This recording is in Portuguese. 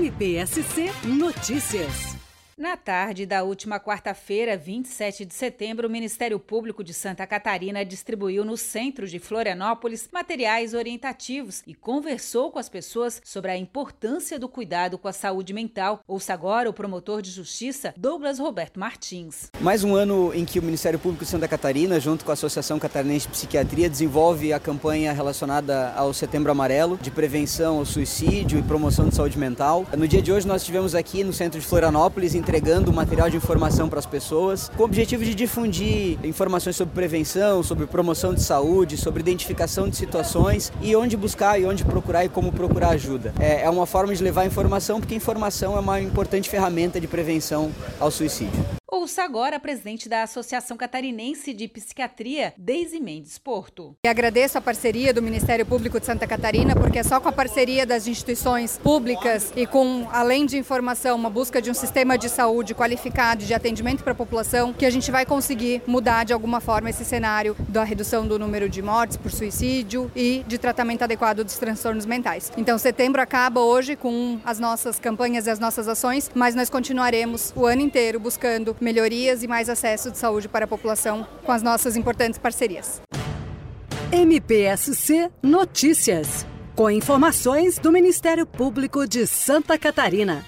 MPSC Notícias. Na tarde da última quarta-feira, 27 de setembro, o Ministério Público de Santa Catarina distribuiu no centro de Florianópolis materiais orientativos e conversou com as pessoas sobre a importância do cuidado com a saúde mental. Ouça agora o promotor de justiça, Douglas Roberto Martins. Mais um ano em que o Ministério Público de Santa Catarina, junto com a Associação Catarinense de Psiquiatria, desenvolve a campanha relacionada ao Setembro Amarelo, de prevenção ao suicídio e promoção de saúde mental. No dia de hoje, nós estivemos aqui no centro de Florianópolis, entregando material de informação para as pessoas, com o objetivo de difundir informações sobre prevenção, sobre promoção de saúde, sobre identificação de situações e onde buscar e onde procurar e como procurar ajuda. É, é uma forma de levar informação, porque informação é uma importante ferramenta de prevenção ao suicídio. Ouça agora a presidente da Associação Catarinense de Psiquiatria, Deise Mendes Porto. E agradeço a parceria do Ministério Público de Santa Catarina, porque é só com a parceria das instituições públicas e com, além de informação, uma busca de um sistema de saúde qualificado de atendimento para a população, que a gente vai conseguir mudar de alguma forma esse cenário da redução do número de mortes por suicídio e de tratamento adequado dos transtornos mentais. Então, setembro acaba hoje com as nossas campanhas e as nossas ações, mas nós continuaremos o ano inteiro buscando melhorias e mais acesso de saúde para a população com as nossas importantes parcerias. MPSC Notícias. Com informações do Ministério Público de Santa Catarina.